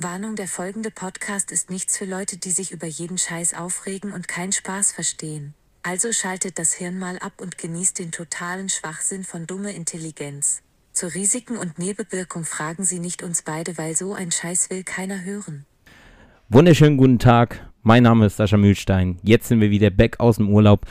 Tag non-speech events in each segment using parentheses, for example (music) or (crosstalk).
Warnung, der folgende Podcast ist nichts für Leute, die sich über jeden Scheiß aufregen und keinen Spaß verstehen. Also schaltet das Hirn mal ab und genießt den totalen Schwachsinn von dumme Intelligenz. Zu Risiken und Nebenwirkung fragen Sie nicht uns beide, weil so ein Scheiß will keiner hören. Wunderschönen guten Tag, mein Name ist Sascha Mühlstein. Jetzt sind wir wieder back aus dem Urlaub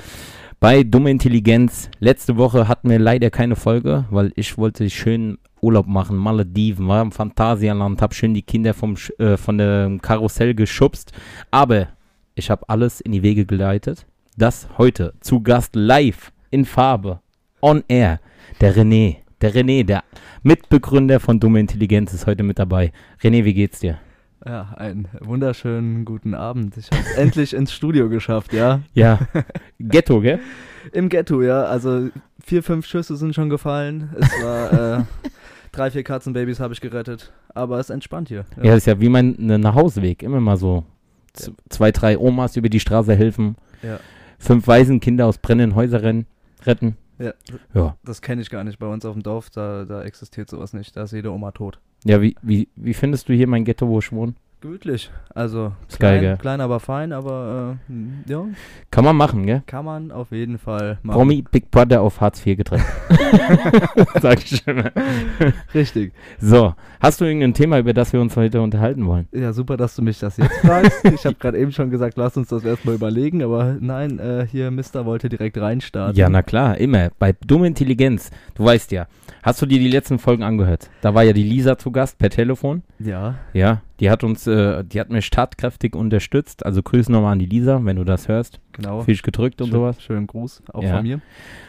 bei Dumme Intelligenz. Letzte Woche hatten wir leider keine Folge, weil ich wollte schön Urlaub machen, Malediven, war im Phantasialand, hab schön die Kinder vom, äh, von dem Karussell geschubst. Aber ich habe alles in die Wege geleitet. Das heute zu Gast live in Farbe, on air, der René. Der René, der Mitbegründer von Dumme Intelligenz, ist heute mit dabei. René, wie geht's dir? Ja, einen wunderschönen guten Abend. Ich habe es (laughs) endlich ins Studio geschafft, ja. Ja, (laughs) Ghetto, gell? Im Ghetto, ja. Also vier, fünf Schüsse sind schon gefallen. Es war äh, drei, vier Katzenbabys habe ich gerettet. Aber es ist entspannt hier. Ja, das ist ja wie mein ne, Nachhauseweg. Immer mal so z- zwei, drei Omas über die Straße helfen. Ja. Fünf Waisenkinder aus brennenden Häusern retten. Ja, Ja. das kenne ich gar nicht. Bei uns auf dem Dorf, da, da existiert sowas nicht. Da ist jede Oma tot. Ja, wie, wie, wie findest du hier mein Ghetto, wo ich wohne? Gemütlich. Also Ist geil, klein, klein, aber fein. Aber äh, ja, Kann man machen, gell? kann man auf jeden Fall machen. Promi Big Brother auf Hartz IV getrennt. (laughs) Sag ich schon mal. Richtig. So, hast du irgendein Thema, über das wir uns heute unterhalten wollen? Ja, super, dass du mich das jetzt fragst. ich habe gerade eben schon gesagt, lass uns das erstmal überlegen, aber nein, äh, hier Mister wollte direkt reinstarten. Ja, na klar, immer. Bei Dumme Intelligenz. Du weißt ja. Hast du dir die letzten Folgen angehört? Da war ja die Lisa zu Gast per Telefon. Ja, Ja, die hat uns, äh, die hat mich tatkräftig unterstützt. Also Grüße nochmal an die Lisa, wenn du das hörst. genau. Fisch gedrückt und Schön- sowas. Schönen Gruß auch Ja. von mir.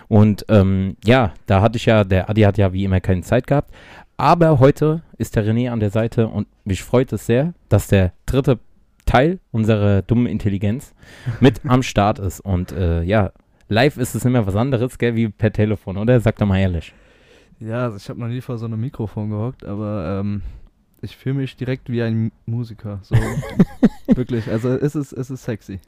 Und ähm, ja, da hatte ich ja, der Adi hat ja wie immer keine Zeit gehabt. Aber heute ist der René an der Seite und mich freut es sehr, dass der dritte Teil unserer dummen Intelligenz (laughs) mit am Start ist. Und äh, ja, live ist es immer was anderes, gell, wie per Telefon, oder? Sag doch mal ehrlich. Ja, also ich habe noch nie vor so einem Mikrofon gehockt, aber ähm, ich fühle mich direkt wie ein Musiker. So (laughs) wirklich. Also es ist, es ist sexy.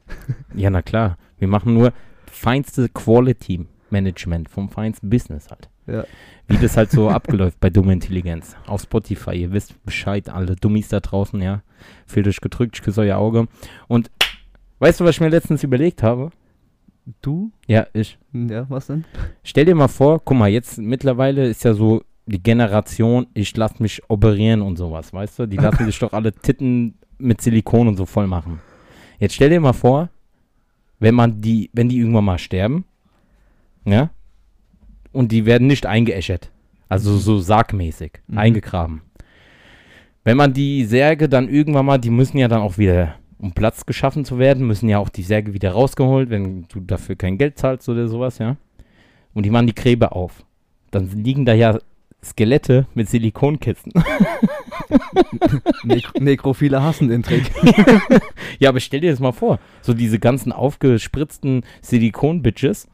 Ja, na klar. Wir machen nur feinste Quality Management vom feinsten Business halt. Ja. Wie das halt so abgeläuft bei Dumme Intelligenz. Auf Spotify. Ihr wisst Bescheid, alle Dummies da draußen, ja. Fühlt euch gedrückt, ich küsse euer Auge. Und weißt du, was ich mir letztens überlegt habe? Du? Ja, ich. Ja, was denn? Stell dir mal vor, guck mal, jetzt mittlerweile ist ja so die Generation, ich lass mich operieren und sowas, weißt du? Die lassen sich doch alle Titten mit Silikon und so voll machen. Jetzt stell dir mal vor, wenn man die, wenn die irgendwann mal sterben, ja, und die werden nicht eingeäschert, also so sargmäßig, Mhm. eingegraben. Wenn man die Särge dann irgendwann mal, die müssen ja dann auch wieder, um Platz geschaffen zu werden, müssen ja auch die Särge wieder rausgeholt, wenn du dafür kein Geld zahlst oder sowas, ja. Und die machen die Gräber auf. Dann liegen da ja Skelette mit Silikonkisten. (laughs) Nek Nekrophile hassen den Trick. (laughs) ja, aber stell dir das mal vor. So diese ganzen aufgespritzten Silikon-Bitches,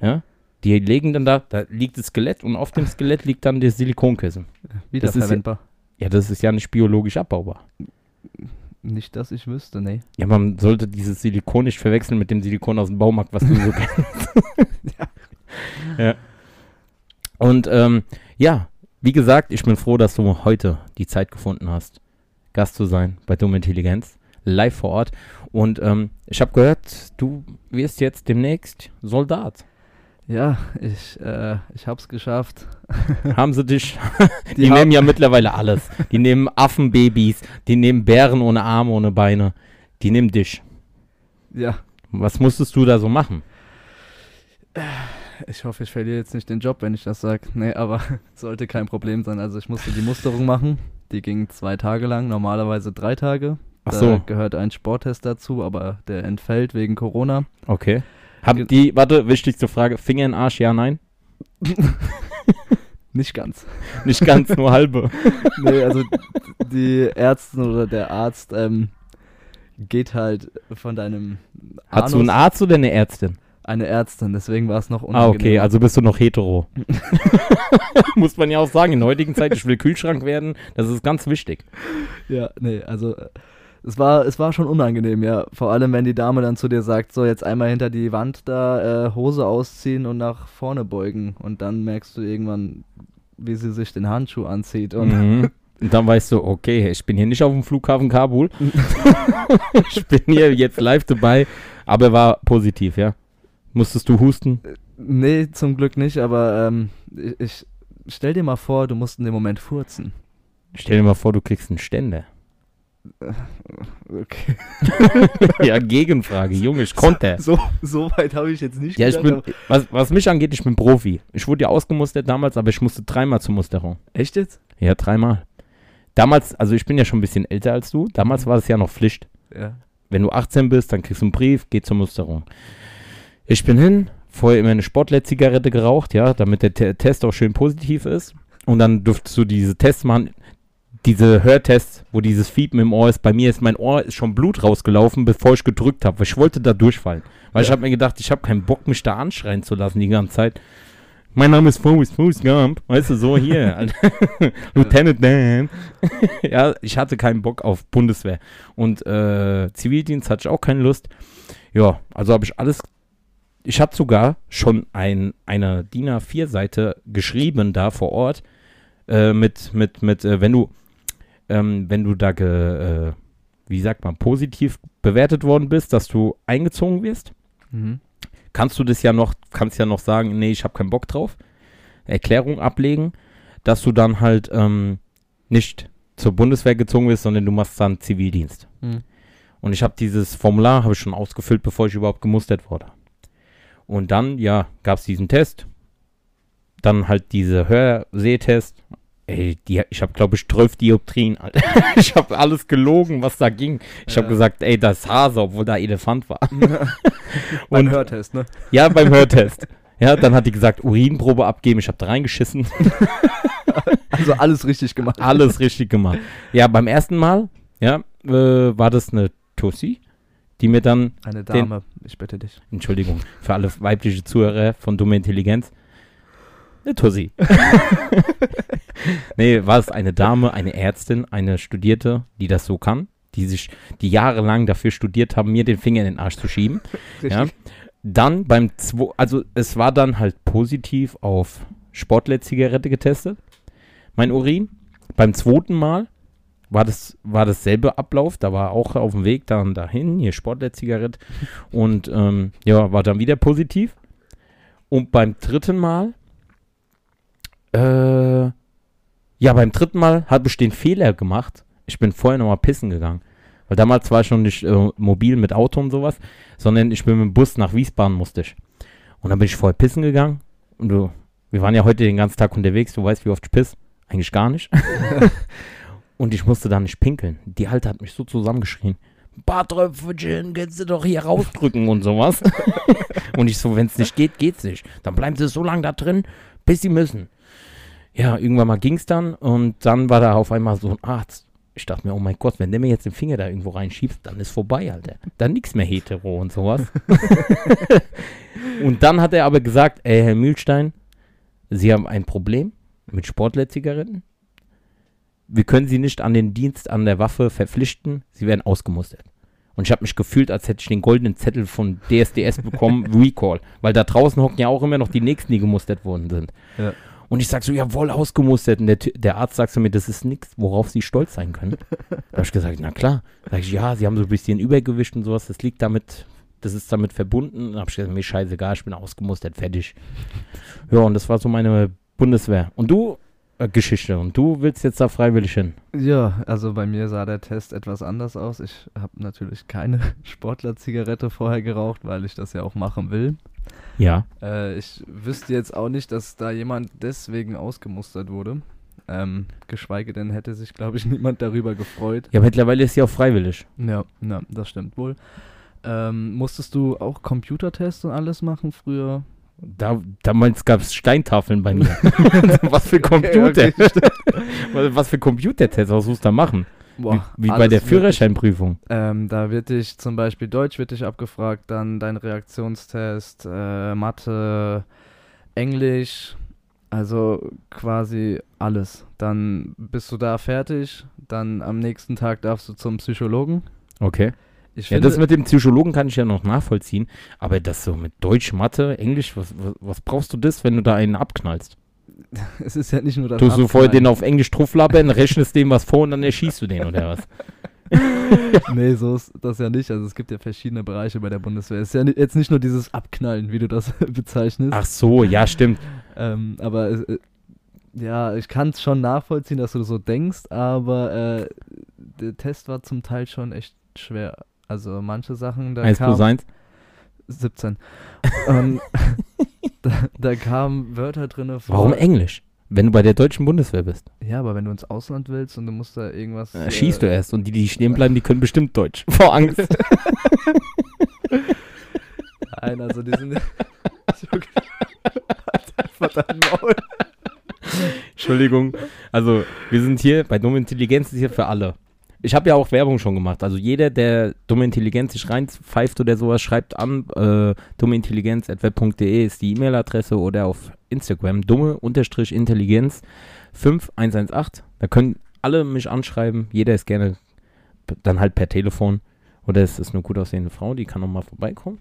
ja, die legen dann da, da liegt das Skelett und auf dem Skelett liegt dann der Silikonkissen. Wiederverwendbar. Ja, das ist ja nicht biologisch abbaubar. Nicht, dass ich wüsste, nee. Ja, man sollte dieses Silikon nicht verwechseln mit dem Silikon aus dem Baumarkt, was du so (laughs) kennst. ja. Und ähm, ja, wie gesagt, ich bin froh, dass du heute die Zeit gefunden hast, Gast zu sein bei Dumme Intelligenz, live vor Ort. Und ähm, ich habe gehört, du wirst jetzt demnächst Soldat. Ja, ich, äh, ich hab's geschafft. (laughs) Haben sie dich? Die, haben- nehmen ja mittlerweile alles. Die nehmen Affenbabys, die nehmen Bären ohne Arme, ohne Beine. Die nehmen dich. Ja, Was musstest du da so machen? Ich hoffe, ich verliere jetzt nicht den Job, wenn ich das sage. Nee, aber (laughs) sollte kein Problem sein. Also ich musste die Musterung machen. Die ging zwei Tage lang, normalerweise drei Tage. Ach Da so. gehört ein Sporttest dazu, aber der entfällt wegen Corona. Okay. Haben die, warte, wichtigste Frage, Finger in den Arsch, ja, nein? (laughs) Nicht ganz. Nicht ganz, nur halbe. (laughs) nee, also die Ärztin oder der Arzt ähm, geht halt von deinem Hast du einen Arzt oder eine Ärztin? Eine Ärztin, deswegen war es noch Ah, unangenehm. okay, also bist du noch hetero. (laughs) (laughs) Muss man ja auch sagen, in der heutigen Zeit, ich will Kühlschrank werden, das ist ganz wichtig. Ja, nee, also äh, es war, es war schon unangenehm, ja. Vor allem, wenn die Dame dann zu dir sagt, so jetzt einmal hinter die Wand da äh, Hose ausziehen und nach vorne beugen. Und dann merkst du irgendwann, wie sie sich den Handschuh anzieht. Und Mhm. (laughs) Und dann weißt du, okay, ich bin hier nicht auf dem Flughafen Kabul. ich bin hier jetzt live dabei. Aber er war positiv, ja. Musstest du husten? Nee, zum Glück nicht, aber ähm, ich, ich stell dir mal vor, du musst in dem Moment furzen. Stell dir mal vor, du kriegst einen Ständer. Okay. (laughs) ja, Gegenfrage, Junge, ich konnte. (laughs) So, so weit habe ich jetzt nicht Ja, ich gedacht, bin, was, was mich angeht, ich bin Profi. Ich wurde ja ausgemustert damals, aber ich musste dreimal zur Musterung. Echt jetzt? Ja, dreimal. Damals, also ich bin ja schon ein bisschen älter als du. Damals war es ja noch Pflicht. Ja. Wenn du 18 bist, dann kriegst du einen Brief, geh zur Musterung. Ich bin hin, vorher immer eine Sportler-Zigarette geraucht, ja, damit der Te Test auch schön positiv ist. Und dann durftest du diese Tests machen, diese Hörtests, wo dieses Fiepen im Ohr ist. Bei mir ist mein Ohr ist schon Blut rausgelaufen, bevor ich gedrückt habe, weil ich wollte da durchfallen. Weil ich Ja. habe mir gedacht, ich habe keinen Bock, mich da anschreien zu lassen die ganze Zeit. Mein Name ist Fuß, Fuß Gump. Weißt du, so hier. (laughs) (laughs) Lieutenant Dan. (laughs) ja, ich hatte keinen Bock auf Bundeswehr. Und äh, Zivildienst hatte ich auch keine Lust. Ja, also habe ich alles. Ich hatte sogar schon ein, eine DIN A4-Seite geschrieben da vor Ort. Äh, mit, mit, mit, äh, wenn du, ähm, wenn du da, ge, äh, wie sagt man, positiv bewertet worden bist, dass du eingezogen wirst Mhm. kannst du das ja noch, kannst ja noch sagen, nee, ich habe keinen Bock drauf. Erklärung ablegen, dass du dann halt ähm, nicht zur Bundeswehr gezogen wirst, sondern du machst dann Zivildienst. Mhm. Und ich habe dieses Formular habe ich schon ausgefüllt, bevor ich überhaupt gemustert wurde. Und dann, ja, gab es diesen Test. Dann halt diese Hörsehtest. Ey, die, ich habe, glaube ich, 12 Dioptrien, Alter. (laughs) ich habe alles gelogen, was da ging. Ich habe Ja. gesagt, ey, das ist Hase, obwohl da Elefant war. (laughs) Beim Und- Hörtest, ne? Ja, beim (laughs) Hörtest. Ja, dann hat die gesagt, Urinprobe abgeben. Ich habe da reingeschissen. Also alles richtig gemacht. Alles richtig gemacht. Ja, beim ersten Mal, ja, äh, war das eine Tussi, die mir dann, Eine Dame, ich bitte dich. Entschuldigung, für alle weibliche Zuhörer von Dumme Intelligenz, eine Tussi. (laughs) nee, war es eine Dame, eine Ärztin, eine Studierte, die das so kann, die sich, die jahrelang dafür studiert haben, mir den Finger in den Arsch zu schieben. (laughs) Ja. Dann beim zwo also es war dann halt positiv auf Sportler-Zigarette getestet, mein Urin. Beim zweiten Mal war das war dasselbe Ablauf, da war auch auf dem Weg dann dahin, hier Sportler-Zigarette (laughs) und ähm, ja, war dann wieder positiv. Und beim dritten Mal, äh, ja, beim dritten Mal habe ich den Fehler gemacht. Ich bin vorher nochmal pissen gegangen. Weil damals war ich noch nicht äh, mobil mit Auto und sowas, sondern ich bin mit dem Bus nach Wiesbaden musste ich. Und dann bin ich vorher pissen gegangen. Und du, wir waren ja heute den ganzen Tag unterwegs, du weißt, wie oft ich piss. Eigentlich gar nicht. (laughs) (laughs) und ich musste da nicht pinkeln. Die Alte hat mich so zusammengeschrien. Bartröpfchen, kannst du doch hier rausdrücken und sowas. (laughs) und ich so, wenn es nicht geht, geht's nicht. Dann bleiben sie so lange da drin, bis sie müssen. Ja, irgendwann mal ging's dann und dann war da auf einmal so ein Arzt. Ich dachte mir, oh mein Gott, wenn der mir jetzt den Finger da irgendwo reinschiebt, dann ist vorbei, Alter. Dann nix mehr hetero und sowas. (laughs) und dann hat er aber gesagt, ey, Herr Mühlstein, Sie haben ein Problem mit Sportler-Zigaretten. Wir können Sie nicht an den Dienst an der Waffe verpflichten. Sie werden ausgemustert. Und ich habe mich gefühlt, als hätte ich den goldenen Zettel von DSDS bekommen, (laughs) Recall. Weil da draußen hocken ja auch immer noch die Nächsten, die gemustert worden sind. Ja. Und ich sag so, jawohl, ausgemustert. Und der, der Arzt sagt zu mir, das ist nichts, worauf Sie stolz sein können. da habe ich gesagt, na klar. Sag ich, ja, Sie haben so ein bisschen Übergewicht und sowas, das liegt damit, das ist damit verbunden. Da habe ich gesagt, mir scheißegal, ich bin ausgemustert, fertig. Ja, und das war so meine Bundeswehr. Und du, Geschichte, und du willst jetzt da freiwillig hin. Ja, also bei mir sah der Test etwas anders aus. Ich habe natürlich keine (laughs) Sportler-Zigarette vorher geraucht, weil ich das ja auch machen will. Ja. Äh, ich wüsste jetzt auch nicht, dass da jemand deswegen ausgemustert wurde. Ähm, geschweige denn hätte sich, glaube ich, (laughs) niemand darüber gefreut. Ja, mittlerweile ist sie auch freiwillig. Ja, ja, das stimmt wohl. Ähm, musstest du auch Computertests und alles machen früher? Da, damals gab es Steintafeln bei mir. (laughs) (laughs) was für Okay, Computer. okay, (laughs) was, was für Computertests was musst du da machen? Boah, wie wie bei der. Führerscheinprüfung. Ähm, da wird dich zum Beispiel Deutsch wird dich abgefragt, dann dein Reaktionstest, äh, Mathe, Englisch, also quasi alles. Dann bist du da fertig, dann am nächsten Tag darfst du zum Psychologen. Okay. Ich Ja, finde, das mit dem Psychologen kann ich ja noch nachvollziehen. Aber das so mit Deutsch, Mathe, Englisch, was, was, was brauchst du das, wenn du da einen abknallst? (laughs) es ist ja nicht nur das Tust du vorher den auf Englisch trufflabbern, rechnest dem was vor und dann erschießt du den oder was? (laughs) Nee, so ist das ja nicht. Also es gibt ja verschiedene Bereiche bei der Bundeswehr. Es ist ja jetzt nicht nur dieses Abknallen, wie du das (laughs) bezeichnest. Ach so, ja, stimmt. Ähm, aber äh, ja, ich kann es schon nachvollziehen, dass du so denkst, aber äh, der Test war zum Teil schon echt schwer. Also manche Sachen, da 1 kam plus 1. 17. Und da, da kamen Wörter drin vor. Warum Englisch? Wenn du bei der deutschen Bundeswehr bist. Ja, aber wenn du ins Ausland willst und du musst da irgendwas. Äh, schießt du erst und die, die stehen bleiben, die können bestimmt Deutsch. (laughs) Vor Angst. (laughs) Nein, also die sind. (laughs) Halt. Entschuldigung. Also, wir sind hier, bei Dumme Intelligenz ist hier für alle. Ich habe ja auch Werbung schon gemacht. Also jeder, der Dumme Intelligenz sich reinpfeift oder sowas, schreibt an. Äh, dummeintelligenz.web.de ist die E-Mail-Adresse oder auf Instagram dumme-intelligenz 5118. Da können alle mich anschreiben. Jeder ist gerne dann halt per Telefon. Oder es ist eine gut aussehende Frau, die kann noch mal vorbeikommen.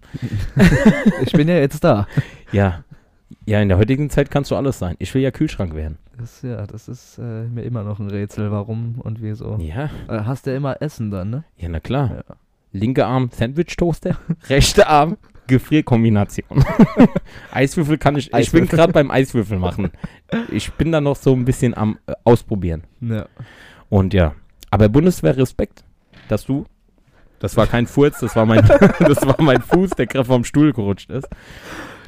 (laughs) Ich bin ja jetzt da. Ja, ja, in der heutigen Zeit kannst du alles sein. Ich will ja Kühlschrank werden. Das, ja, das ist äh, mir immer noch ein Rätsel, warum und wieso. Ja, Äh, hast ja immer Essen dann, ne? ja, na klar. Ja. Linke Arm Sandwich-Toaster, (laughs) rechte Arm Gefrierkombination. (laughs) Eiswürfel kann ich, ich bin Eiswürfel. gerade beim Eiswürfel machen. Ich bin da noch so ein bisschen am äh, Ausprobieren. Ja. Und ja, aber Bundeswehr Respekt, dass du, das war kein Furz, das war mein, (laughs) das war mein Fuß, der gerade vom Stuhl gerutscht ist.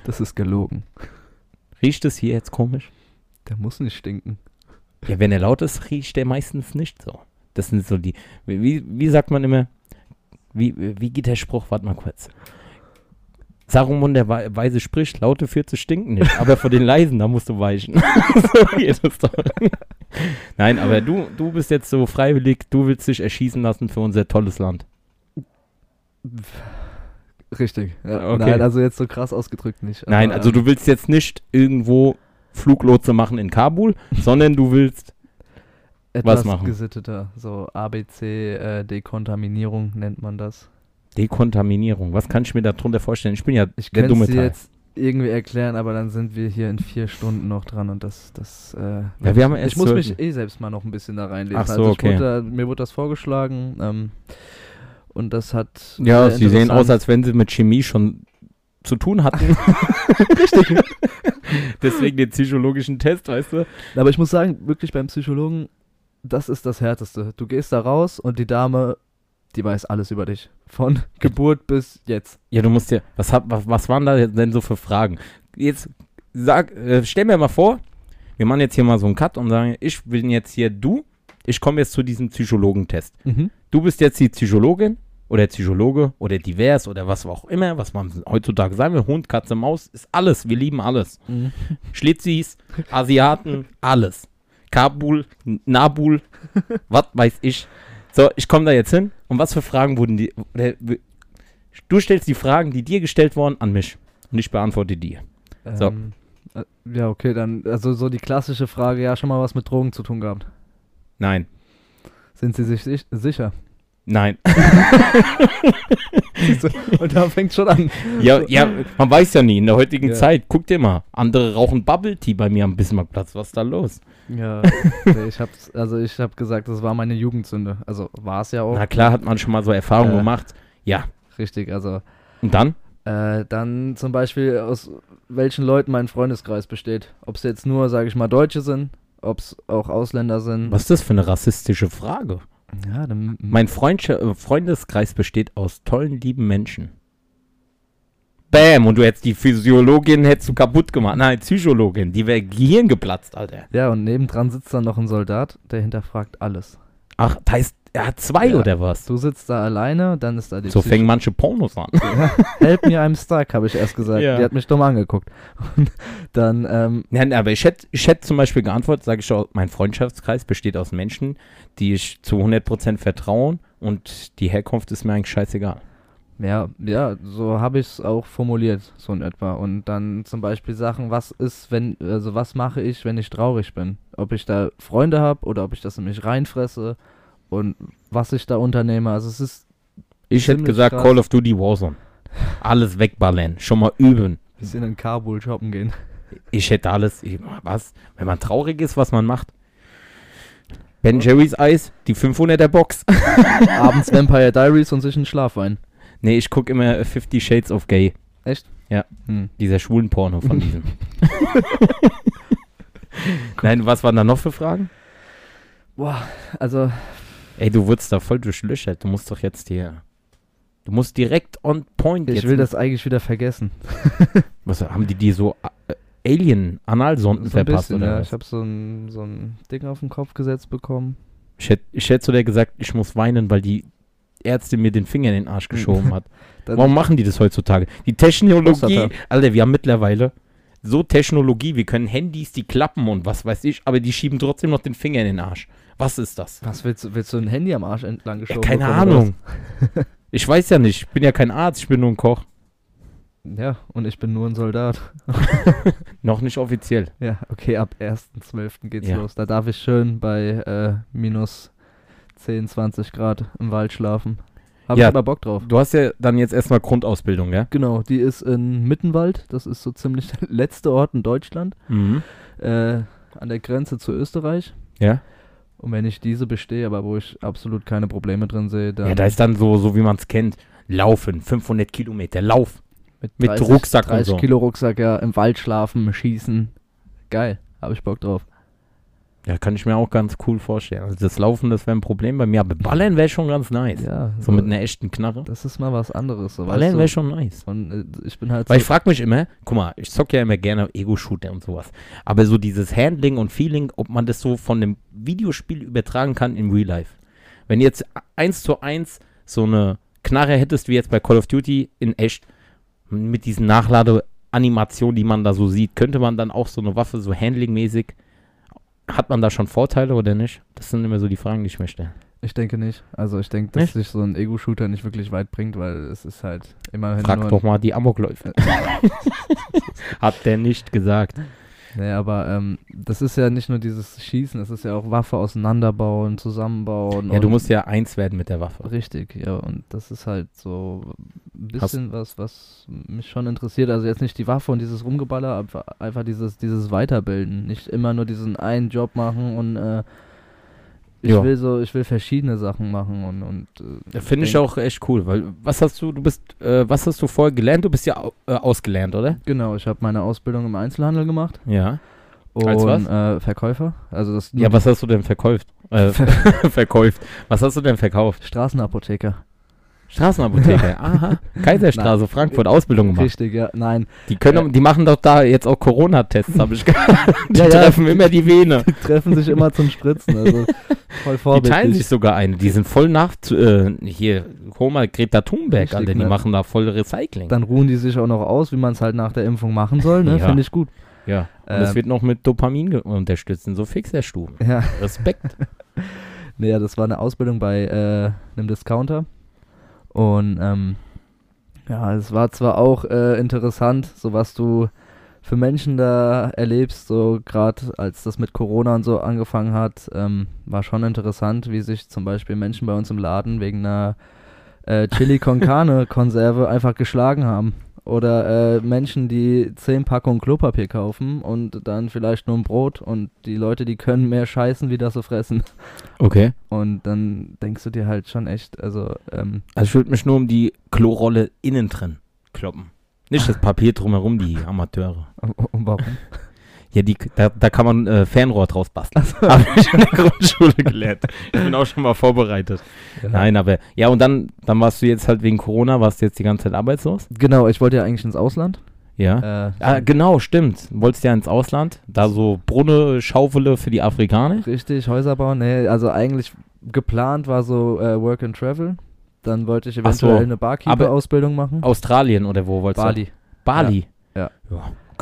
Das ist gelogen. Riecht es hier jetzt komisch? Der muss nicht stinken. Ja, wenn er laut ist, riecht der meistens nicht so. Das sind so die, wie, wie sagt man immer, wie, wie geht der Spruch, warte mal kurz. Saruman der Wei- Weise spricht, laute Fürze stinken nicht, aber vor den leisen, da musst du weichen. (laughs) so geht es doch. Nein, aber du, du bist jetzt so freiwillig, du willst dich erschießen lassen für unser tolles Land. Richtig. Ja. Okay. Nein, also jetzt so krass ausgedrückt nicht. Nein, aber, also ähm, du willst jetzt nicht irgendwo Fluglotse machen in Kabul, sondern du willst, etwas machen? gesitteter. So ABC äh, nennt man das. Dekontaminierung, was kann ich mir darunter vorstellen? Ich bin ja Ich der dumme Teil. jetzt irgendwie erklären, aber dann sind wir hier in vier Stunden noch dran und das, das, äh, Ja, wir haben erst ich muss mich eh selbst mal noch ein bisschen da reinlesen. Ach so, also okay. wurde, mir wurde das vorgeschlagen ähm, und das hat Ja, sie sehen aus, als wenn sie mit Chemie schon zu tun hatten. (laughs) Richtig. (laughs) Deswegen den psychologischen Test, weißt du? Aber ich muss sagen, wirklich beim Psychologen, das ist das Härteste. Du gehst da raus und die Dame, die weiß alles über dich. Von (laughs) Geburt bis jetzt. Ja, du musst ja, was, hab, was, was waren da denn so für Fragen? Jetzt sag, äh, stell mir mal vor, wir machen jetzt hier mal so einen Cut und sagen, ich bin jetzt hier du, ich komme jetzt zu diesem Psychologentest. Du bist jetzt die Psychologin oder Psychologe oder divers oder was auch immer, was man heutzutage sagen will, Hund, Katze, Maus, ist alles, wir lieben alles. Schlitzis, Asiaten, alles. Kabul, Nabul, was weiß ich. So, ich komme da jetzt hin. Und was für Fragen wurden die. Oder, du stellst die Fragen, die dir gestellt wurden, an mich. Und ich beantworte die. So. Ähm, äh, ja, okay, dann, also so die klassische Frage, ja, schon mal was mit Drogen zu tun gehabt. Nein. Sind Sie sich sich sicher? Nein. (laughs) (laughs) Und da fängt schon an. ja, ja, (laughs) man weiß ja nie. In der heutigen Ja. Zeit, guck dir mal. Andere rauchen Bubble Tea bei mir am Bismarckplatz. Was ist da los? Ja, ich hab's, also ich hab gesagt, das war meine Jugendsünde. Also war es ja auch. Na klar, hat man schon mal so Erfahrungen Äh. gemacht. Ja. Richtig, also Und dann? Äh, dann zum Beispiel aus welchen Leuten mein Freundeskreis besteht. Ob es jetzt nur, sage ich mal, Deutsche sind, ob es auch Ausländer sind. Was ist das für eine rassistische Frage? Ja, dann, Mein Freund, äh, Freundeskreis besteht aus tollen, lieben Menschen. Bam, und du hättest die Physiologin hättest du kaputt gemacht. Nein, Psychologin, die wäre Gehirn geplatzt, Alter. ja, und nebendran sitzt dann noch ein Soldat, der hinterfragt alles. Ach, das heißt, er hat zwei Ja. oder was? Du sitzt da alleine, dann ist da die So Psycho- fängen manche Pornos an. (laughs) Ja, Help me, I'm stuck, habe ich erst gesagt. Ja. Die hat mich dumm angeguckt. Und dann, ähm, Nein, aber ich hätte ich hätt zum Beispiel geantwortet, sage ich schon, mein Freundschaftskreis besteht aus Menschen, die ich zu 100% vertrauen und die Herkunft ist mir eigentlich scheißegal. ja, ja, so habe ich es auch formuliert, so in etwa. Und dann zum Beispiel Sachen, was ist, wenn, also was mache ich, wenn ich traurig bin? Ob ich da Freunde habe oder ob ich das in mich reinfresse und was ich da unternehme. Also es ist, Ich hätte gesagt, krass. Call of Duty Warzone. Alles wegballern, schon mal üben. bisschen in Kabul shoppen gehen. Ich hätte alles. Ich, was? Wenn man traurig ist, was man macht. Ben Jerry's Eis, die 500er Box. (laughs) Abends Vampire Diaries und sich einen Schlafwein. nee, ich gucke immer 50 Shades of Gay. Echt? Ja. Hm. Dieser schwulen Porno von diesem. (laughs) Nein, was waren da noch für Fragen? Boah, also Ey, du wurdest da voll durchlöchert. Du musst doch jetzt hier. Du musst direkt on point ich jetzt. will das eigentlich wieder vergessen. (laughs) Was haben die dir so äh, Alien-Analsonden So ein verpasst bisschen, oder ja. was? Ich habe so ein, so ein Ding auf den Kopf gesetzt bekommen. Ich hätte ich hätt zu dir gesagt, ich muss weinen, weil die Ärztin mir den Finger in den Arsch (laughs) geschoben hat. Warum machen die das heutzutage? Die Technologie. Alter, wir haben mittlerweile so Technologie, wir können Handys, die klappen und was weiß ich, aber die schieben trotzdem noch den Finger in den Arsch. Was ist das? Was willst du? Willst du ein Handy am Arsch entlang Ja, geschoben? keine bekommen, oder Ahnung. Ich weiß ja nicht, ich bin ja kein Arzt, ich bin nur ein Koch. Ja, und ich bin nur ein Soldat. (laughs) Noch nicht offiziell. Ja, okay, ab 1.12. geht's Ja. los. Da darf ich schön bei äh, minus 10, 20 Grad im Wald schlafen. Hab Ja. ich aber Bock drauf. Du hast ja dann jetzt erstmal Grundausbildung, ja? Genau, die ist in Mittenwald. Das ist so ziemlich (laughs) der letzte Ort in Deutschland. Mhm. Äh, an der Grenze zu Österreich. Ja? Und wenn ich diese bestehe, aber wo ich absolut keine Probleme drin sehe, dann Ja, da ist dann so, so wie man es kennt. Laufen, 500 Kilometer, Lauf. mit 30, Rucksack und 30 so. Kilo Rucksack, ja, im Wald schlafen, schießen. Geil, habe ich Bock drauf. Ja, kann ich mir auch ganz cool vorstellen. Also das Laufen, das wäre ein Problem bei mir, aber Ballern wäre schon ganz nice. Ja, So mit einer echten Knarre. das ist mal was anderes. So, Ballern wäre schon nice. Und äh, ich bin halt Weil so, ich frage mich immer, guck mal, ich zock ja immer gerne Ego-Shooter und sowas. Aber so dieses Handling und Feeling, ob man das so von einem Videospiel übertragen kann in Real Life. Wenn jetzt eins zu eins so eine Knarre hättest, wie jetzt bei Call of Duty in echt, mit diesen Nachladeanimationen, die man da so sieht, könnte man dann auch so eine Waffe so handlingmäßig, hat man da schon Vorteile oder nicht? Das sind immer so die Fragen, die ich mir stelle. ich denke nicht. Also ich denke, dass Nicht? sich so ein Ego-Shooter nicht wirklich weit bringt, weil es ist halt immerhin Frag doch mal die Amokläufe. (laughs) hat der nicht gesagt. Nee, aber ähm, das ist ja nicht nur dieses Schießen, es ist ja auch Waffe auseinanderbauen, zusammenbauen. Ja, du musst ja eins werden mit der Waffe. Richtig, ja, und das ist halt so ein bisschen was, was mich schon interessiert. Also jetzt nicht die Waffe und dieses Rumgeballer, aber einfach dieses, dieses Weiterbilden. Nicht immer nur diesen einen Job machen und äh, ich Ja. will so, ich will verschiedene Sachen machen und, und äh, Finde ich auch echt cool, weil was hast du, du bist, äh, was hast du vorher gelernt? Du bist ja äh, ausgelernt, oder? Genau, ich habe meine Ausbildung im Einzelhandel gemacht Ja. und Als was? Äh, Verkäufer. Also das Ja, was hast du denn verkauft? Äh, (laughs) verkauft. Was hast du denn verkauft? Straßenapotheker. Straßenapotheke. (laughs) Aha. Kaiserstraße, Frankfurt, Ausbildung gemacht. Richtig, ja. Nein, Die können, die machen doch da jetzt auch Corona-Tests, habe ich (laughs) gehört. Die Ja, ja. treffen immer die Vene. die treffen sich immer zum Spritzen. Also voll Die vorbildlich. teilen sich sogar eine. Die sind voll nach, äh, hier, hol mal Greta Thunberg, Richtig, Alter. Die ne? machen da voll Recycling. Dann ruhen die sich auch noch aus, wie man es halt nach der Impfung machen soll, ne? Ja. Finde ich gut. ja. Und das Ähm, wird noch mit Dopamin unterstützt in so Fixerstuben. Ja, Respekt. (laughs) nee, ja, das war eine Ausbildung bei äh, einem Discounter. Und ähm, ja, es war zwar auch äh, interessant, so was du für Menschen da erlebst, so gerade als das mit Corona und so angefangen hat, ähm, war schon interessant, wie sich zum Beispiel Menschen bei uns im Laden wegen einer äh, Chili con (laughs) Carne Konserve einfach geschlagen haben. Oder äh, Menschen, die 10 Packungen Klopapier kaufen und dann vielleicht nur ein Brot und die Leute, die können mehr scheißen, wie das sie fressen. Okay. Und dann denkst du dir halt schon echt, also, ähm, Also ich würde mich nur um die Klorolle innen drin kloppen. Nicht (laughs) das Papier drumherum, die Amateure. und (laughs) warum? Ja, die, da, da kann man äh, Fernrohr draus basteln. (laughs) Habe ich in der Grundschule gelernt. Ich bin auch schon mal vorbereitet. Nein, aber ja, und dann, dann warst du jetzt halt wegen Corona, warst du jetzt die ganze Zeit arbeitslos? Genau, ich wollte ja eigentlich ins Ausland. Ja. Äh, Ah, genau, stimmt. Wolltest ja ins Ausland, da so Brunne, Schaufele für die Afrikaner. Richtig, Häuser bauen. Nee, also eigentlich geplant war so äh, Work and Travel. Dann wollte ich Ach so, eventuell eine Barkeeper-Ausbildung machen. Australien oder wo wolltest Bali. du? Bali. Ja.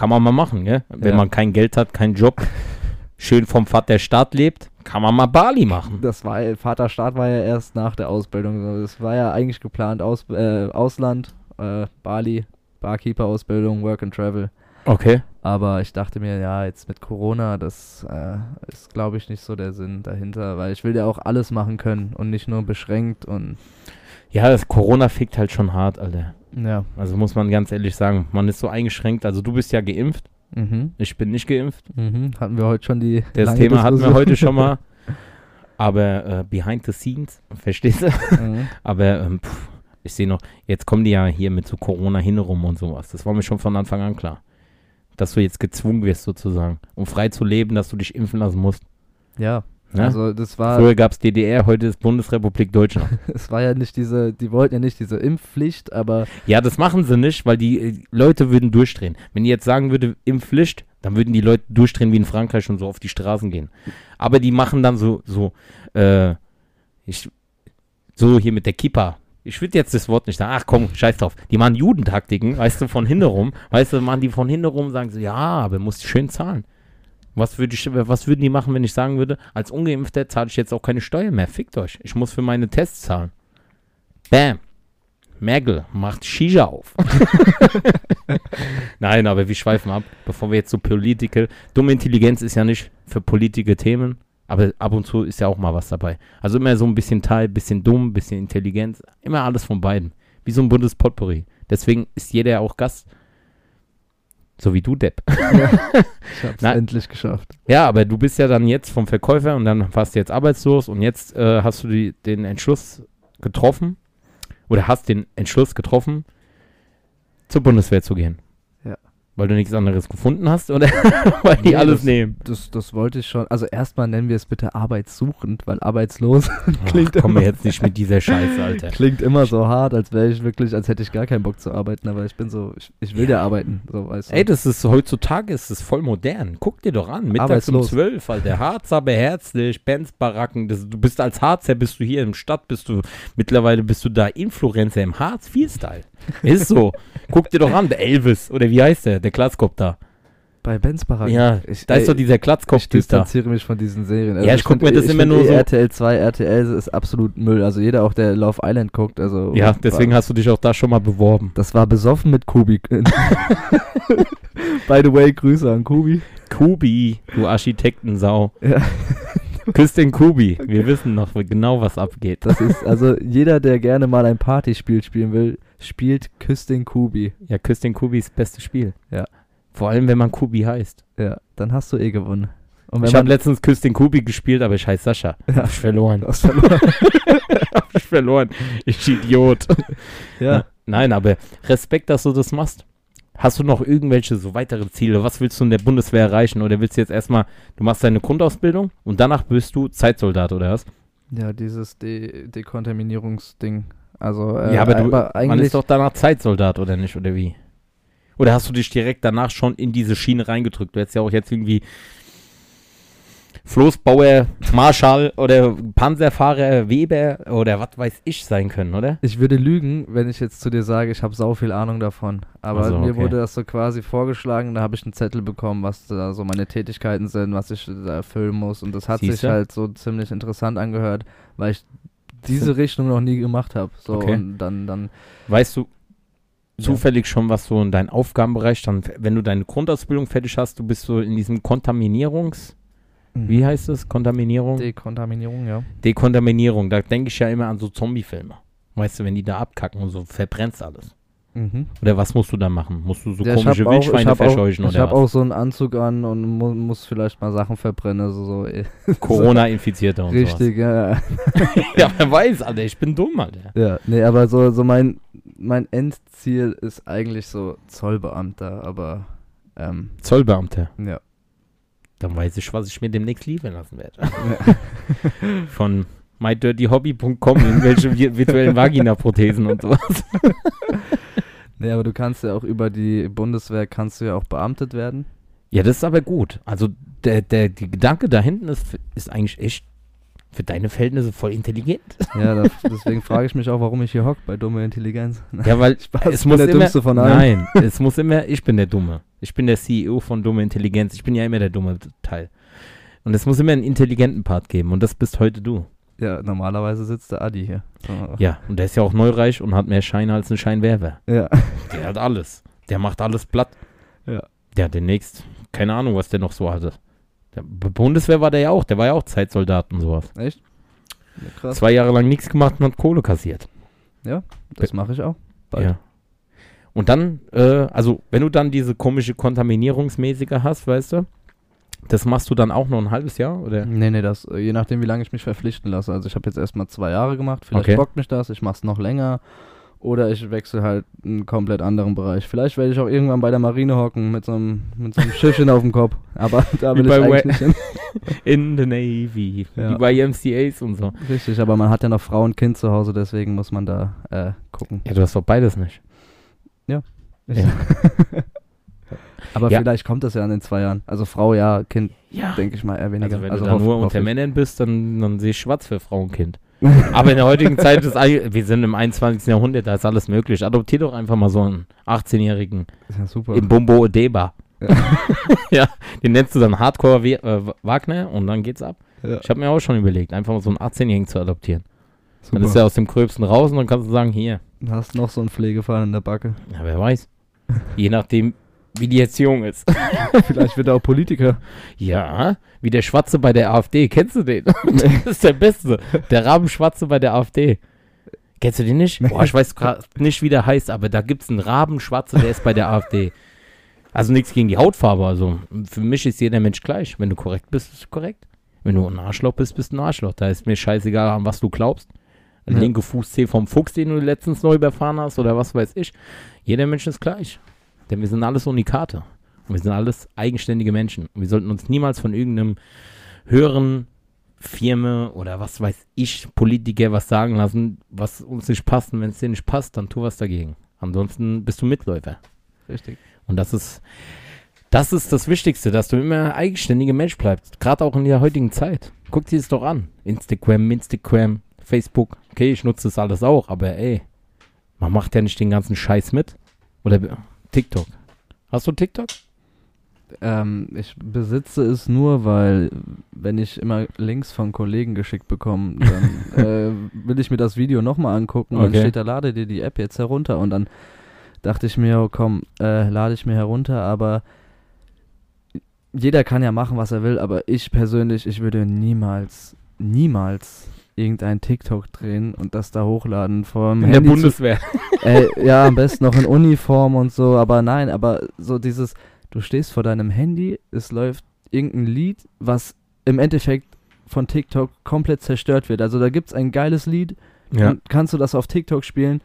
Kann man mal machen, gell? Wenn Ja. man kein Geld hat, keinen Job, (laughs) schön vom Vater Staat lebt, kann man mal Bali machen. Das war, Vaterstaat war ja erst nach der Ausbildung. Das war ja eigentlich geplant. Aus, äh, Ausland, äh, Bali, Barkeeper-Ausbildung, Work and Travel. Okay. Aber ich dachte mir, ja, jetzt mit Corona, das äh, ist, glaube ich, nicht so der Sinn dahinter, weil ich will ja auch alles machen können und nicht nur beschränkt und Ja, das Corona fickt halt schon hart, Alter. Ja. Also muss man ganz ehrlich sagen, man ist so eingeschränkt. Also du bist ja geimpft. Mhm. Ich bin nicht geimpft. Mhm. Hatten wir heute schon die. Das Thema hatten wir heute schon mal. (laughs) Aber äh, behind the scenes, verstehst du? Mhm. Aber ähm, pff, ich sehe noch, jetzt kommen die ja hier mit so Corona hinrum und sowas. Das war mir schon von Anfang an klar. Dass du jetzt gezwungen wirst, sozusagen, um frei zu leben, dass du dich impfen lassen musst. Ja, Ne? also das war, Früher gab es DDR, heute ist Bundesrepublik Deutschland. (laughs) es war ja nicht diese, die wollten ja nicht diese Impfpflicht, aber ja, das machen sie nicht, weil die äh, Leute würden durchdrehen. Wenn die jetzt sagen würde, Impfpflicht, dann würden die Leute durchdrehen wie in Frankreich und so auf die Straßen gehen. Aber die machen dann so, so, äh, ich, so hier mit der Kippa. Ich würde jetzt das Wort nicht sagen. Ach komm, scheiß drauf. Die machen Judentaktiken, weißt du, von hintenrum. Weißt du, machen die von hintenrum, sagen sie, ja, aber musst schön zahlen. Was, würd ich, was würden die machen, wenn ich sagen würde, als Ungeimpfter zahle ich jetzt auch keine Steuer mehr. Fickt euch. Ich muss für meine Tests zahlen. Bam. Merkel macht Shisha auf. (laughs) Nein, aber wir schweifen ab, bevor wir jetzt so Political. Dumme Intelligenz ist ja nicht für politische Themen, aber ab und zu ist ja auch mal was dabei. Also immer so ein bisschen Teil, bisschen dumm, bisschen Intelligenz, immer alles von beiden. Wie so ein buntes Potpourri. Deswegen ist jeder ja auch Gast. So wie du, Depp. (laughs) ich hab's Nein. endlich geschafft. Ja, aber du bist ja dann jetzt vom Verkäufer und dann warst du jetzt arbeitslos und jetzt äh, hast du die, den Entschluss getroffen oder hast den Entschluss getroffen, zur Bundeswehr zu gehen. Weil du nichts anderes gefunden hast oder (laughs) weil die Nee, alles das- nehmen? Das, das wollte ich schon. Also erstmal nennen wir es bitte arbeitssuchend, weil arbeitslos (laughs) klingt Ach, komm immer- jetzt nicht mit dieser Scheiße, Alter. (laughs) klingt immer so hart, als wäre ich wirklich, als hätte ich gar keinen Bock zu arbeiten, aber ich bin so, ich, ich will ja, arbeiten, so weißt du. Ey, das ist heutzutage ist das voll modern. Guck dir doch an, mittags um Arbeitslos. 12, Alter. Harzer beherzlich, Benz-Baracken. das- Du bist als Harzer, bist du hier im Stadt, bist du, mittlerweile bist du da Influencer im Harz, viel Style. Ist so. Guck dir doch an, der Elvis, oder wie heißt der, der Glatzkopf da. Bei Benz Baracken. Ja, ich, da ist ey, doch dieser ich Glatzkopf-Typ da. distanziere mich von diesen Serien. Also Ja, ich guck find- mir das ich immer nur eh so- RTL 2, RTL ist absolut Müll. Also jeder auch, der Love Island guckt, also. Ja, deswegen war, hast du dich auch da schon mal beworben. Das war besoffen mit Kubi. (laughs) By the way, Grüße an Kubi. Kubi, du Architektensau. Ja. Küss den Kubi. Wir wissen noch genau, was abgeht. Das ist, also jeder, der gerne mal ein Partyspiel spielen will, spielt Küss den Kubi. Ja, Küss den Kubi ist das beste Spiel. Ja. Vor allem, wenn man Kubi heißt. Ja, dann hast du eh gewonnen. Und wenn Ich habe letztens Küss den Kubi gespielt, aber ich heiße Sascha. (laughs) Ja. Hab ich verloren. hast verloren. (laughs) hab ich verloren. Ich Idiot. (laughs) ja. Nein, aber Respekt, dass du das machst. Hast du noch irgendwelche so weitere Ziele? Was willst du in der Bundeswehr erreichen? Oder willst du jetzt erstmal, du machst deine Grundausbildung und danach bist du Zeitsoldat, oder was? Ja, dieses De Dekontaminierungsding. Also, äh, ja, aber du, man eigentlich. ist doch danach Zeitsoldat, oder nicht? Oder wie? Oder hast du dich direkt danach schon in diese Schiene reingedrückt? Du hättest ja auch jetzt irgendwie Floßbauer, Marschall oder Panzerfahrer, Weber oder was weiß ich sein können, oder? Ich würde lügen, wenn ich jetzt zu dir sage, ich habe sau viel Ahnung davon. Aber Ach so, mir okay. wurde das so quasi vorgeschlagen, da habe ich einen Zettel bekommen, was da so meine Tätigkeiten sind, was ich da erfüllen muss. Und das hat sich Siehste? halt so ziemlich interessant angehört, weil ich diese Richtung noch nie gemacht habe. So Okay. und dann, dann. Weißt du zufällig schon, was so in deinem Aufgabenbereich dann, wenn du deine Grundausbildung fertig hast, du bist so in diesem Kontaminierungs, wie heißt es? Kontaminierung? Dekontaminierung, ja. Dekontaminierung. Da denke ich ja immer an so Zombie-Filme. Weißt du, wenn die da abkacken und so, verbrennst alles. Mhm. Oder was musst du da machen? Musst du so Ja, ich komische auch- ich Wildschweine verscheuchen auch, Ich oder habe was? auch so einen Anzug an und mu muss vielleicht mal Sachen verbrennen. Also so, eh. (laughs) Corona-Infizierte und Richtig, ja. ja. sowas. (laughs) Ja, wer weiß, Alter, ich bin dumm, Alter. Ja, nee, aber so, so mein, mein Endziel ist eigentlich so Zollbeamter, aber ähm, Zollbeamter. ja. Dann weiß ich, was ich mir demnächst liefern lassen werde. (laughs) Von mydirtyhobby.com irgendwelche vi- virtuellen Vagina-Prothesen und sowas. Nee, aber du kannst ja auch über die Bundeswehr kannst du ja auch beamtet werden. Ja, das ist aber gut. Also der, der, die Gedanke da hinten ist, ist eigentlich echt für deine Verhältnisse voll intelligent. Ja, da, (laughs) deswegen frage ich mich auch, warum ich hier hock bei dumme Intelligenz. Ja, weil (laughs) Spaß, es ich bin muss der immer, Dümmste von allen. Nein, (laughs) es muss immer, ich bin der Dumme. Ich bin der CEO von Dumme Intelligenz. Ich bin ja immer der dumme Teil. Und es muss immer einen intelligenten Part geben. Und das bist heute du. Ja, normalerweise sitzt der Adi hier. Ja, und der ist ja auch neureich und hat mehr Scheine als ein Scheinwerfer. Ja. Der hat alles. Der macht alles platt. Ja. Der hat demnächst, keine Ahnung, was der noch so hatte. Der Bundeswehr war der ja auch. Der war ja auch Zeitsoldat und sowas. Echt? Ja, krass. Zwei Jahre lang nichts gemacht und hat Kohle kassiert. Das mache ich auch. Bald. Ja. Und dann, äh, also wenn du dann diese komische Kontaminierungsmäßige hast, weißt du, das machst du dann auch noch ein halbes Jahr, oder? Nee, nee, das, äh, je nachdem, wie lange ich mich verpflichten lasse. Also ich habe jetzt erstmal zwei Jahre gemacht, vielleicht Okay. bockt mich das, ich mache es noch länger. Oder ich wechsle halt einen komplett anderen Bereich. Vielleicht werde ich auch irgendwann bei der Marine hocken mit so einem, mit so einem Schiffchen auf dem Kopf. Aber (laughs) da will ich bei eigentlich nicht hin. (laughs) In the Navy, Ja. wie bei MCAs und so. Richtig, aber man hat ja noch Frau und Kind zu Hause, deswegen muss man da äh, gucken. Ja, du hast doch beides nicht. Ja. (laughs) aber Ja. vielleicht kommt das ja in den zwei Jahren. Also Frau ja, Kind Ja. denke ich mal eher weniger. Also wenn also du da hoff- nur unter. Männern bist, dann, dann sehe ich schwarz für Frau und Kind. (laughs) Aber in der heutigen Zeit ist eigentlich, wir sind im 21. Jahrhundert, da ist alles möglich. Adoptier doch einfach mal so einen 18-Jährigen Ist ja super. im Bumbo Odeba. Ja. (laughs) ja, den nennst du dann Hardcore äh, Wagner und dann geht's ab. Ja, Ich habe mir auch schon überlegt, einfach mal so einen 18-Jährigen zu adoptieren. Dann super. ist er aus dem Gröbsten raus und dann kannst du sagen, hier, Du hast noch so einen Pflegefall in der Backe. ja, wer weiß. Je nachdem, wie die Erziehung ist. (laughs) Vielleicht wird er auch Politiker. Ja, wie der Schwarze bei der AfD. Kennst du den? (laughs) das ist der Beste. Der Rabenschwarze bei der AfD. Kennst du den nicht? Boah, ich weiß gerade nicht, wie der heißt, aber da gibt es einen Rabenschwarze, der ist bei der AfD. Also nichts gegen die Hautfarbe. Also für mich ist jeder Mensch gleich. Wenn du korrekt bist, bist du korrekt. Wenn du ein Arschloch bist, bist du ein Arschloch. Da ist mir scheißegal, an was du glaubst. Ja. linke Fußzeh vom Fuchs, den du letztens neu überfahren hast oder was weiß ich. Jeder Mensch ist gleich. Denn wir sind alles Unikate. Und wir sind alles eigenständige Menschen. Und wir sollten uns niemals von irgendeinem höheren Firma oder was weiß ich, Politiker was sagen lassen, was uns nicht passt. Und wenn es dir nicht passt, dann tu was dagegen. Ansonsten bist du Mitläufer. Richtig. Und das ist, das ist das Wichtigste, dass du immer eigenständiger Mensch bleibst. Gerade auch in der heutigen Zeit. Guck dir das doch an. Instagram, Instagram, Facebook. Okay, ich nutze das alles auch, aber ey, man macht ja nicht den ganzen Scheiß mit. Oder TikTok. Hast du TikTok? Ähm, ich besitze es nur, weil wenn ich immer Links von Kollegen geschickt bekomme, dann (laughs) äh, will ich mir das Video nochmal angucken und Okay. dann steht da, lade dir die App jetzt herunter und dann dachte ich mir, oh, komm, äh, lade ich mir herunter, aber jeder kann ja machen, was er will, aber ich persönlich, ich würde niemals, niemals irgendein TikTok drehen und das da hochladen vom In der Handy zu Bundeswehr. Ey, (laughs) ja, am besten noch in Uniform und so, aber nein, aber so dieses, du stehst vor deinem Handy, es läuft irgendein Lied, was im Endeffekt von TikTok komplett zerstört wird. Also da gibt's ein geiles Lied, Ja. kannst du das auf TikTok spielen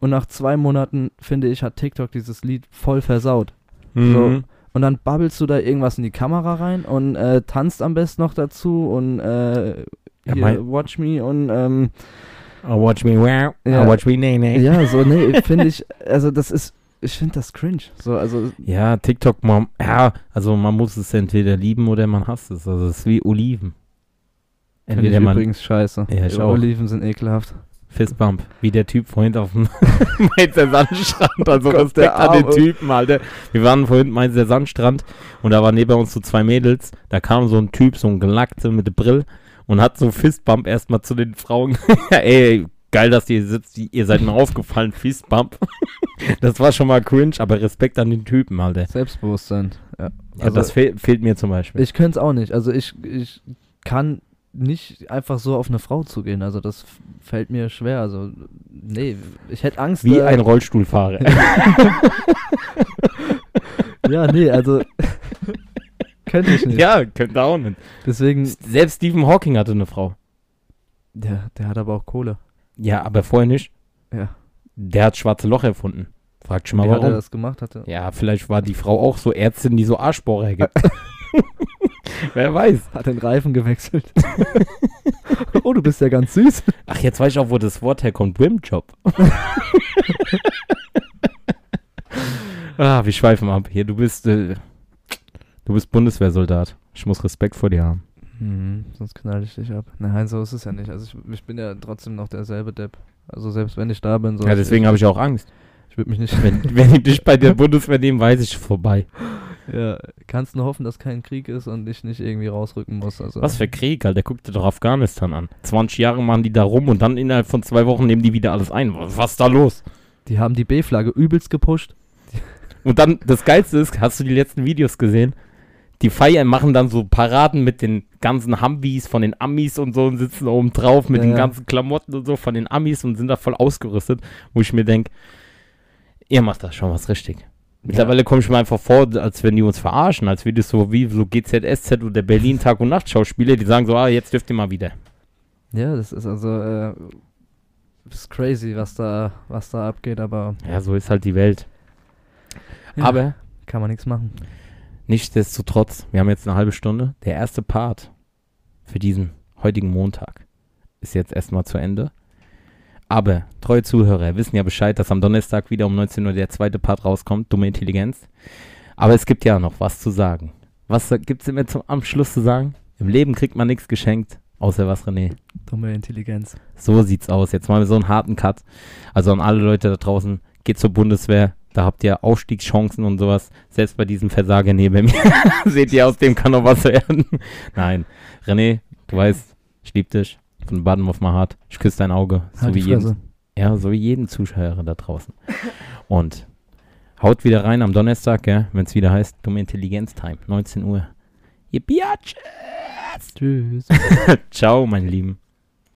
und nach zwei Monaten, finde ich, hat TikTok dieses Lied voll versaut. Mhm. Und dann babbelst du da irgendwas in die Kamera rein und äh, tanzt am besten noch dazu und äh, Ja, hier, Watch Me und ähm, Oh, watch me wow. Ja. Oh, watch me nee, nee. ja, so, nee, (laughs) finde ich, also das ist, ich finde das cringe. So, also Ja, TikTok, man, ja, also man muss es entweder lieben oder man hasst es. Also es ist wie Oliven. Finde ich Entweder man übrigens scheiße. Ja, ich auch. Oliven sind ekelhaft. Fistbump, wie der Typ vorhin auf dem (laughs) (laughs) Mainzer Sandstrand. Also Oh Gott, Respekt der an den. Typen, Alter. Wir waren vorhin Mainzer Sandstrand und da waren neben uns so zwei Mädels. Da kam so ein Typ, so ein Gelackte mit der Brill und hat so Fistbump erstmal zu den Frauen. (laughs) Ey, geil, dass ihr sitzt. Ihr seid mir aufgefallen, Fistbump. (laughs) das war schon mal cringe, aber Respekt an den Typen, Alter. Selbstbewusstsein. Ja. Ja, Also, das fehl, fehlt mir zum Beispiel. ich könnte es auch nicht. Also ich, ich kann nicht einfach so auf eine Frau zugehen. Also das fällt mir schwer. Also nee, ich hätte Angst. wie äh, ein Rollstuhlfahrer. (laughs) Ja, nee, also könnte ich nicht. (laughs) ja, könnte auch nicht. Deswegen, Selbst Stephen Hawking hatte eine Frau. der, der hat aber auch Kohle. Ja, aber vorher nicht. Ja. Der hat schwarze Loch erfunden. Fragt schon mal Wie hat er warum. das gemacht? Hatte. Ja, vielleicht war die Frau auch so Ärztin, die so Arschbohrer gibt. (laughs) Wer weiß. Hat den Reifen gewechselt. (laughs) oh, du bist ja ganz süß. Ach, jetzt weiß ich auch, wo das Wort herkommt. Wimjob. ah, wir schweifen ab. Hier, du bist, äh, du bist Bundeswehrsoldat. Ich muss Respekt vor dir haben. Mhm, sonst knall ich dich ab. Nein, so ist es ja nicht. Also ich, ich bin ja trotzdem noch derselbe Depp. Also selbst wenn ich da bin, so. ja, deswegen habe ich auch Angst. Ich würde mich nicht. Wenn, (laughs) wenn ich dich bei der Bundeswehr nehme, weiß ich vorbei. ja, kannst nur hoffen, dass kein Krieg ist und ich nicht irgendwie rausrücken muss. Also. Was für Krieg, Alter. Guck dir doch Afghanistan an. 20 Jahre machen die da rum und dann innerhalb von zwei Wochen nehmen die wieder alles ein. Was ist da los? Die haben die B-Flagge übelst gepusht. Und dann, das Geilste ist, hast du die letzten Videos gesehen? Die feiern, machen dann so Paraden mit den ganzen Humvees von den Amis und so und sitzen oben drauf mit Ja, den ja. ganzen Klamotten und so von den Amis und sind da voll ausgerüstet, wo ich mir denke, Ihr macht da schon was richtig. Mittlerweile komme ich mir einfach vor, als wenn die uns verarschen, als wie das so wie so GZSZ oder Berlin Tag- und Nachtschauspieler, die sagen so, ah, jetzt dürft ihr mal wieder. Ja, das ist also äh, das ist crazy, was da, was da abgeht, aber Ja, so ist halt die Welt. ja, Aber kann man nichts machen. Nichtsdestotrotz, wir haben jetzt eine halbe Stunde. Der erste Part für diesen heutigen Montag ist jetzt erstmal zu Ende. Aber treue Zuhörer wissen ja Bescheid, dass am Donnerstag wieder um 19 Uhr der zweite Part rauskommt, dumme Intelligenz. Aber es gibt ja noch was zu sagen. Was gibt es immer zum, am Schluss zu sagen? Im Leben kriegt man nichts geschenkt, außer was, René? Dumme Intelligenz. So sieht's aus. Jetzt machen wir so einen harten Cut. Also an alle Leute da draußen, geht zur Bundeswehr. Da habt ihr Aufstiegschancen und sowas. Selbst bei diesem Versager neben mir. (laughs) Seht ihr, aus dem kann noch was werden. Nein. René, du weißt, ich lieb dich. Von Bottom of my heart. Ich küsse dein Auge. So Halt wie die jeden, ja, so wie jeden Zuschauer da draußen. Und haut wieder rein am Donnerstag, ja, wenn es wieder heißt, dumme Intelligenz-Time. 19 Uhr. Ihr Biatch. Tschüss. (laughs) Ciao, meine Lieben.